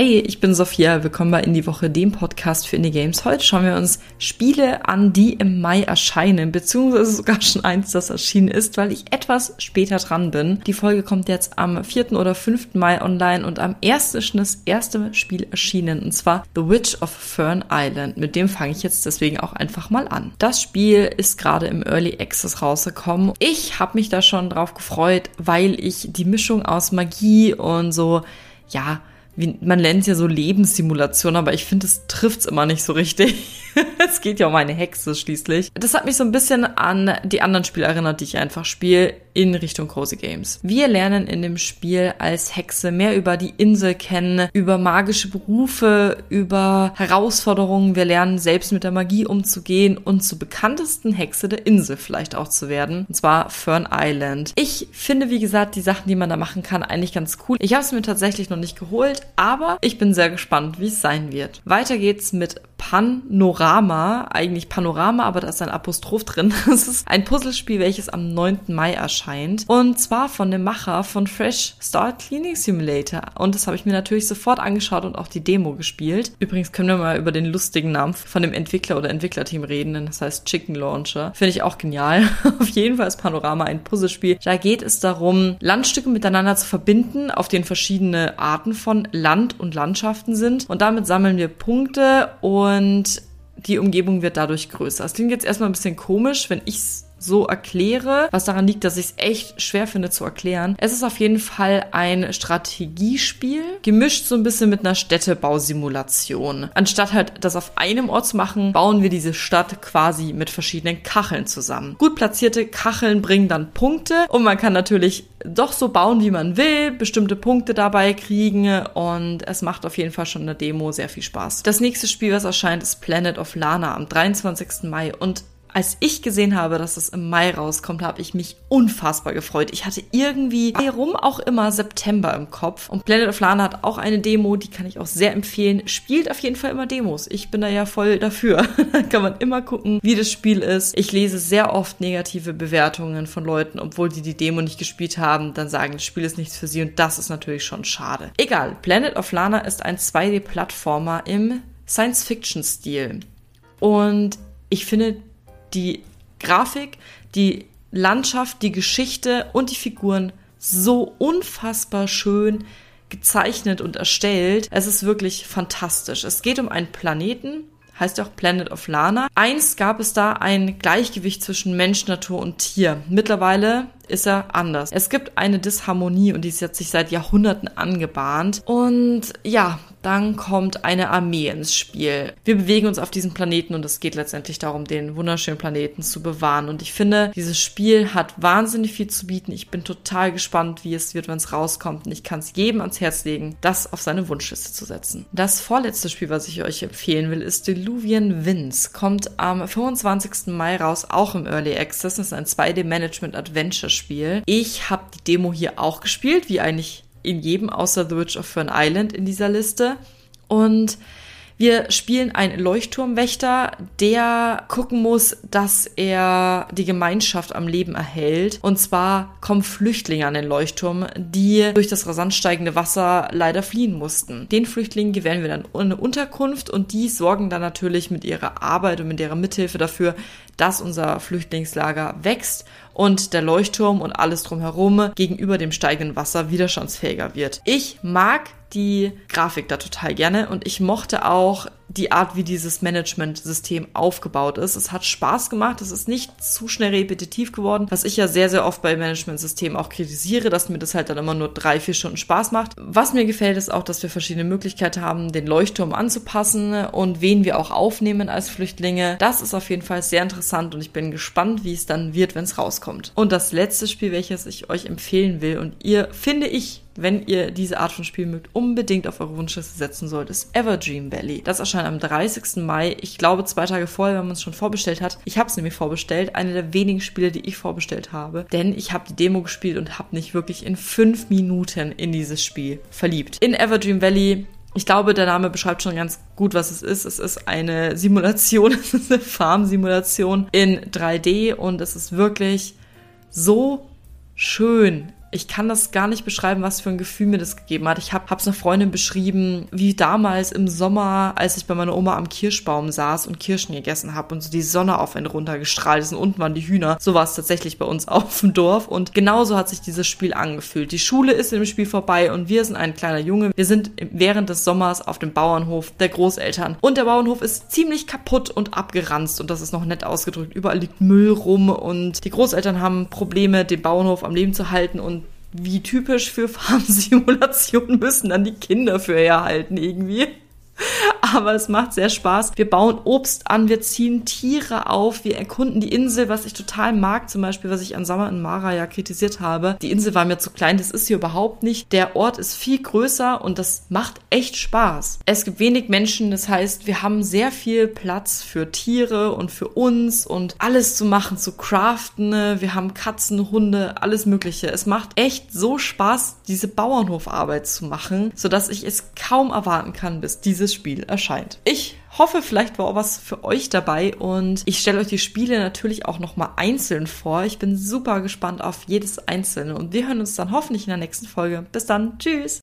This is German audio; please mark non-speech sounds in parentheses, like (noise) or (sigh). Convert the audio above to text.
Hey, ich bin Sophia. Willkommen bei Indie Woche, dem Podcast für Indie Games. Heute schauen wir uns Spiele an, die im Mai erscheinen, beziehungsweise sogar schon eins, das erschienen ist, weil ich etwas später dran bin. Die Folge kommt jetzt am 4. oder 5. Mai online und am 1. ist das erste Spiel erschienen, und zwar The Witch of Fern Island. Mit dem fange ich jetzt deswegen auch einfach mal an. Das Spiel ist gerade im Early Access rausgekommen. Ich habe mich da schon drauf gefreut, weil ich die Mischung aus Magie und so, ja, wie, man nennt es ja so Lebenssimulation, aber ich finde, es trifft es immer nicht so richtig. (laughs) geht ja um eine Hexe schließlich. Das hat mich so ein bisschen an die anderen Spiele erinnert, die ich einfach spiele, in Richtung Cozy Games. Wir lernen in dem Spiel als Hexe mehr über die Insel kennen, über magische Berufe, über Herausforderungen. Wir lernen selbst mit der Magie umzugehen und zur bekanntesten Hexe der Insel vielleicht auch zu werden. Und zwar Fern Island. Ich finde, wie gesagt, die Sachen, die man da machen kann, eigentlich ganz cool. Ich habe es mir tatsächlich noch nicht geholt, aber ich bin sehr gespannt, wie es sein wird. Weiter geht's mit Panorama, eigentlich Panorama, aber da ist ein Apostroph drin. (laughs) Es ist ein Puzzlespiel, welches am 9. Mai erscheint. Und zwar von dem Macher von Fresh Start Cleaning Simulator. Und das habe ich mir natürlich sofort angeschaut und auch die Demo gespielt. Übrigens können wir mal über den lustigen Namen von dem Entwickler oder Entwicklerteam reden, denn das heißt Chicken Launcher. Finde ich auch genial. (laughs) Auf jeden Fall ist Panorama ein Puzzlespiel. Da geht es darum, Landstücke miteinander zu verbinden, auf denen verschiedene Arten von Land und Landschaften sind. Und damit sammeln wir Punkte und die Umgebung wird dadurch größer. Es klingt jetzt erstmal ein bisschen komisch, wenn ich es so erkläre, was daran liegt, dass ich es echt schwer finde zu erklären. Es ist auf jeden Fall ein Strategiespiel, gemischt so ein bisschen mit einer Städtebausimulation. Anstatt halt das auf einem Ort zu machen, bauen wir diese Stadt quasi mit verschiedenen Kacheln zusammen. Gut platzierte Kacheln bringen dann Punkte und man kann natürlich doch so bauen, wie man will, bestimmte Punkte dabei kriegen und es macht auf jeden Fall schon in der Demo sehr viel Spaß. Das nächste Spiel, was erscheint, ist Planet of Lana am 23. Mai und als ich gesehen habe, dass es im Mai rauskommt, habe ich mich unfassbar gefreut. Ich hatte irgendwie, warum auch immer, September im Kopf. Und Planet of Lana hat auch eine Demo, die kann ich auch sehr empfehlen. Spielt auf jeden Fall immer Demos. Ich bin da ja voll dafür. (laughs) da kann man immer gucken, wie das Spiel ist. Ich lese sehr oft negative Bewertungen von Leuten, obwohl die die Demo nicht gespielt haben, dann sagen, das Spiel ist nichts für sie und das ist natürlich schon schade. Egal, Planet of Lana ist ein 2D-Plattformer im Science-Fiction-Stil. Und ich finde, die Grafik, die Landschaft, die Geschichte und die Figuren so unfassbar schön gezeichnet und erstellt. Es ist wirklich fantastisch. Es geht um einen Planeten, heißt ja auch Planet of Lana. Einst gab es da ein Gleichgewicht zwischen Mensch, Natur und Tier. Mittlerweile ist er anders. Es gibt eine Disharmonie und die jetzt sich seit Jahrhunderten angebahnt. Und ja, dann kommt eine Armee ins Spiel. Wir bewegen uns auf diesem Planeten und es geht letztendlich darum, den wunderschönen Planeten zu bewahren. Und ich finde, dieses Spiel hat wahnsinnig viel zu bieten. Ich bin total gespannt, wie es wird, wenn es rauskommt. Und ich kann es jedem ans Herz legen, das auf seine Wunschliste zu setzen. Das vorletzte Spiel, was ich euch empfehlen will, ist Deluvian Winds. Kommt am 25. Mai raus, auch im Early Access. Das ist ein 2D-Management-Adventure-Spiel. Ich habe die Demo hier auch gespielt, wie eigentlich in jedem außer The Witch of Fern Island in dieser Liste. Und wir spielen einen Leuchtturmwächter, der gucken muss, dass er die Gemeinschaft am Leben erhält. Und zwar kommen Flüchtlinge an den Leuchtturm, die durch das rasant steigende Wasser leider fliehen mussten. Den Flüchtlingen gewähren wir dann eine Unterkunft und die sorgen dann natürlich mit ihrer Arbeit und mit ihrer Mithilfe dafür, dass unser Flüchtlingslager wächst und der Leuchtturm und alles drumherum gegenüber dem steigenden Wasser widerstandsfähiger wird. Ich mag die Grafik da total gerne und ich mochte auch die Art, wie dieses Management-System aufgebaut ist. Es hat Spaß gemacht, es ist nicht zu schnell repetitiv geworden, was ich ja sehr, sehr oft bei Management-Systemen auch kritisiere, dass mir das halt dann immer nur drei, vier Stunden Spaß macht. Was mir gefällt, ist auch, dass wir verschiedene Möglichkeiten haben, den Leuchtturm anzupassen und wen wir auch aufnehmen als Flüchtlinge. Das ist auf jeden Fall sehr interessant und ich bin gespannt, wie es dann wird, wenn es rauskommt. Und das letzte Spiel, welches ich euch empfehlen will und ihr, finde ich, wenn ihr diese Art von Spiel mögt, unbedingt auf eure Wunschliste setzen sollt, ist Everdream Valley. Das erscheint am 30. Mai. Ich glaube, zwei Tage vorher, wenn man es schon vorbestellt hat. Ich habe es nämlich vorbestellt. Eine der wenigen Spiele, die ich vorbestellt habe. Denn ich habe die Demo gespielt und habe mich wirklich in fünf Minuten in dieses Spiel verliebt. In Everdream Valley ich glaube, der Name beschreibt schon ganz gut, was es ist. Es ist eine Simulation, (laughs) es ist eine Farm-Simulation in 3D und es ist wirklich so schön ich kann das gar nicht beschreiben, was für ein Gefühl mir das gegeben hat. Ich habe es einer Freundin beschrieben, wie damals im Sommer, als ich bei meiner Oma am Kirschbaum saß und Kirschen gegessen habe und so die Sonne auf einen runtergestrahlt ist und unten waren die Hühner. So war es tatsächlich bei uns (laughs) auf dem Dorf und genauso hat sich dieses Spiel angefühlt. Die Schule ist im Spiel vorbei und wir sind ein kleiner Junge. Wir sind während des Sommers auf dem Bauernhof der Großeltern und der Bauernhof ist ziemlich kaputt und abgeranzt und das ist noch nett ausgedrückt. Überall liegt Müll rum und die Großeltern haben Probleme, den Bauernhof am Leben zu halten und wie typisch für Farmsimulationen (laughs) müssen dann die Kinder für herhalten irgendwie. (laughs) Aber es macht sehr Spaß. Wir bauen Obst an, wir ziehen Tiere auf, wir erkunden die Insel, was ich total mag, zum Beispiel, was ich an Summer in Mara ja kritisiert habe. Die Insel war mir zu klein, das ist sie überhaupt nicht. Der Ort ist viel größer und das macht echt Spaß. Es gibt wenig Menschen, das heißt, wir haben sehr viel Platz für Tiere und für uns und alles zu machen, zu craften. Wir haben Katzen, Hunde, alles Mögliche. Es macht echt so Spaß, diese Bauernhofarbeit zu machen, sodass ich es kaum erwarten kann, bis dieses Spiel erscheint. Ich hoffe, vielleicht war auch was für euch dabei und ich stelle euch die Spiele natürlich auch nochmal einzeln vor. Ich bin super gespannt auf jedes einzelne und wir hören uns dann hoffentlich in der nächsten Folge. Bis dann, tschüss!